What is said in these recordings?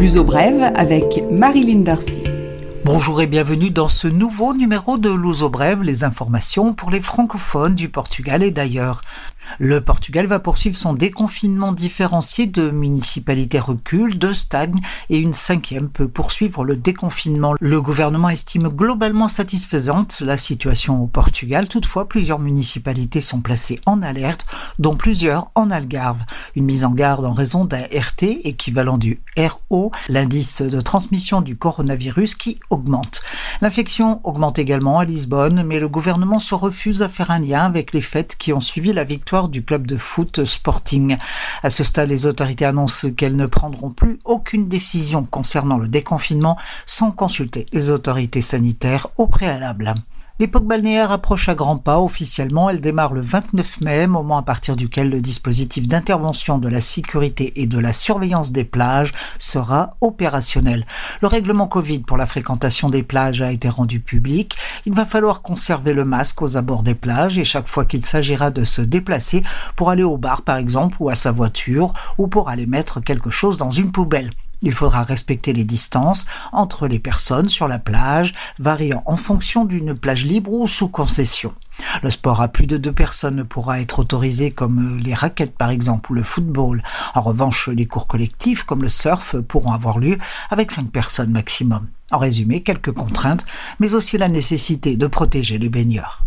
L'uso brève avec Marilyn Darcy. Bonjour et bienvenue dans ce nouveau numéro de Luso Brève, les informations pour les francophones du Portugal et d'ailleurs. Le Portugal va poursuivre son déconfinement différencié de municipalités reculent, de stagne et une cinquième peut poursuivre le déconfinement. Le gouvernement estime globalement satisfaisante la situation au Portugal. Toutefois, plusieurs municipalités sont placées en alerte, dont plusieurs en Algarve. Une mise en garde en raison d'un RT équivalent du RO, l'indice de transmission du coronavirus qui augmente. L'infection augmente également à Lisbonne, mais le gouvernement se refuse à faire un lien avec les fêtes qui ont suivi la victoire du club de foot Sporting. À ce stade, les autorités annoncent qu'elles ne prendront plus aucune décision concernant le déconfinement sans consulter les autorités sanitaires au préalable. L'époque balnéaire approche à grands pas. Officiellement, elle démarre le 29 mai, moment à partir duquel le dispositif d'intervention de la sécurité et de la surveillance des plages sera opérationnel. Le règlement Covid pour la fréquentation des plages a été rendu public. Il va falloir conserver le masque aux abords des plages et chaque fois qu'il s'agira de se déplacer pour aller au bar par exemple ou à sa voiture ou pour aller mettre quelque chose dans une poubelle. Il faudra respecter les distances entre les personnes sur la plage, variant en fonction d'une plage libre ou sous concession. Le sport à plus de deux personnes ne pourra être autorisé comme les raquettes par exemple ou le football. En revanche, les cours collectifs comme le surf pourront avoir lieu avec cinq personnes maximum. En résumé, quelques contraintes, mais aussi la nécessité de protéger les baigneurs.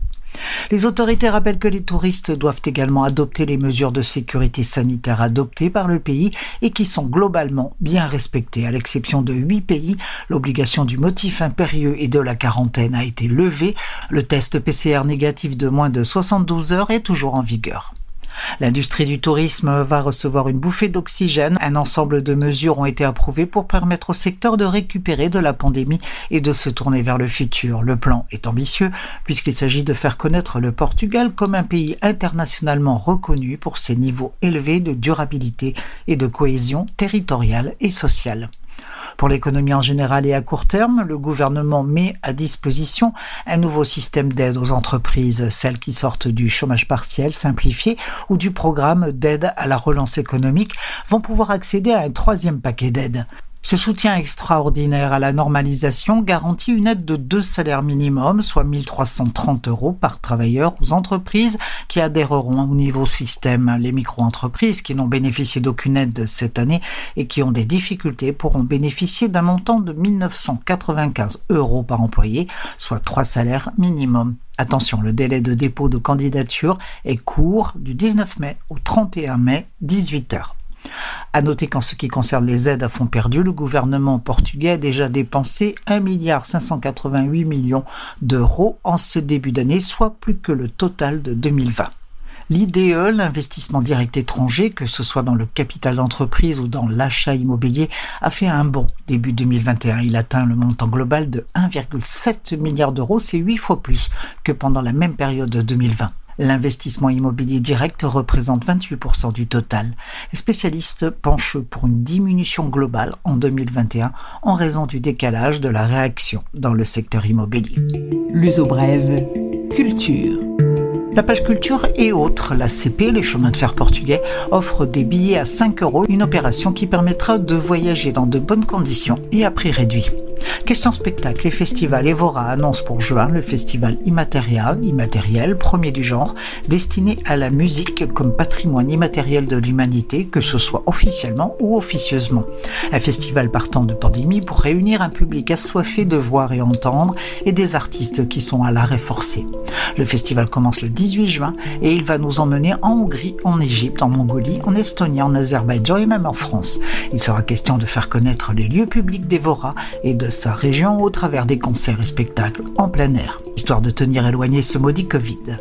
Les autorités rappellent que les touristes doivent également adopter les mesures de sécurité sanitaire adoptées par le pays et qui sont globalement bien respectées. À l'exception de huit pays, l'obligation du motif impérieux et de la quarantaine a été levée. Le test PCR négatif de moins de 72 heures est toujours en vigueur. L'industrie du tourisme va recevoir une bouffée d'oxygène. Un ensemble de mesures ont été approuvées pour permettre au secteur de récupérer de la pandémie et de se tourner vers le futur. Le plan est ambitieux puisqu'il s'agit de faire connaître le Portugal comme un pays internationalement reconnu pour ses niveaux élevés de durabilité et de cohésion territoriale et sociale. Pour l'économie en général et à court terme, le gouvernement met à disposition un nouveau système d'aide aux entreprises, celles qui sortent du chômage partiel simplifié ou du programme d'aide à la relance économique vont pouvoir accéder à un troisième paquet d'aides. Ce soutien extraordinaire à la normalisation garantit une aide de deux salaires minimum, soit 1330 euros par travailleur aux entreprises qui adhéreront au nouveau système. Les micro-entreprises qui n'ont bénéficié d'aucune aide cette année et qui ont des difficultés pourront bénéficier d'un montant de 1995 euros par employé, soit trois salaires minimum. Attention, le délai de dépôt de candidature est court du 19 mai au 31 mai, 18 heures. À noter qu'en ce qui concerne les aides à fonds perdus, le gouvernement portugais a déjà dépensé 1,588 milliard millions d'euros en ce début d'année, soit plus que le total de 2020. L'IDE, l'investissement direct étranger, que ce soit dans le capital d'entreprise ou dans l'achat immobilier, a fait un bon début 2021. Il atteint le montant global de 1,7 milliard d'euros, c'est huit fois plus que pendant la même période de 2020. L'investissement immobilier direct représente 28% du total. Les spécialistes penchent pour une diminution globale en 2021 en raison du décalage de la réaction dans le secteur immobilier. L'uso brève, culture. La page culture et autres, la CP, les chemins de fer portugais, offre des billets à 5 euros, une opération qui permettra de voyager dans de bonnes conditions et à prix réduit. Question spectacle et festival Evora annonce pour juin le festival immatériel, immatériel, premier du genre, destiné à la musique comme patrimoine immatériel de l'humanité, que ce soit officiellement ou officieusement. Un festival partant de pandémie pour réunir un public assoiffé de voir et entendre et des artistes qui sont à l'arrêt forcé. Le festival commence le 18 juin et il va nous emmener en Hongrie, en Égypte, en Mongolie, en Estonie, en Azerbaïdjan et même en France. Il sera question de faire connaître les lieux publics d'Evora et de sa région au travers des concerts et spectacles en plein air, histoire de tenir éloigné ce maudit Covid.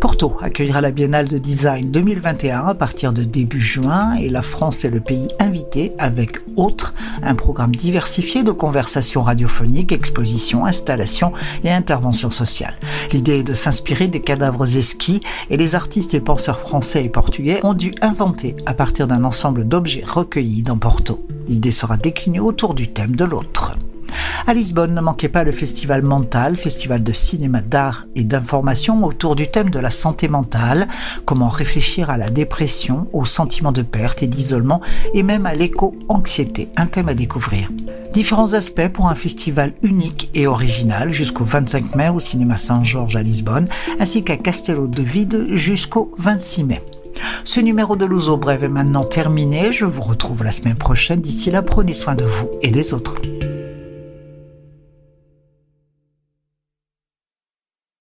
Porto accueillera la Biennale de Design 2021 à partir de début juin et la France est le pays invité avec autres un programme diversifié de conversations radiophoniques, expositions, installations et interventions sociales. L'idée est de s'inspirer des cadavres esquis et les artistes et penseurs français et portugais ont dû inventer à partir d'un ensemble d'objets recueillis dans Porto. L'idée sera déclinée autour du thème de l'autre. À Lisbonne, ne manquez pas le festival mental, festival de cinéma, d'art et d'information autour du thème de la santé mentale, comment réfléchir à la dépression, au sentiment de perte et d'isolement et même à l'éco-anxiété, un thème à découvrir. Différents aspects pour un festival unique et original jusqu'au 25 mai au cinéma Saint-Georges à Lisbonne, ainsi qu'à Castello de Vide jusqu'au 26 mai. Ce numéro de Louzo Brève est maintenant terminé. Je vous retrouve la semaine prochaine. D'ici là, prenez soin de vous et des autres.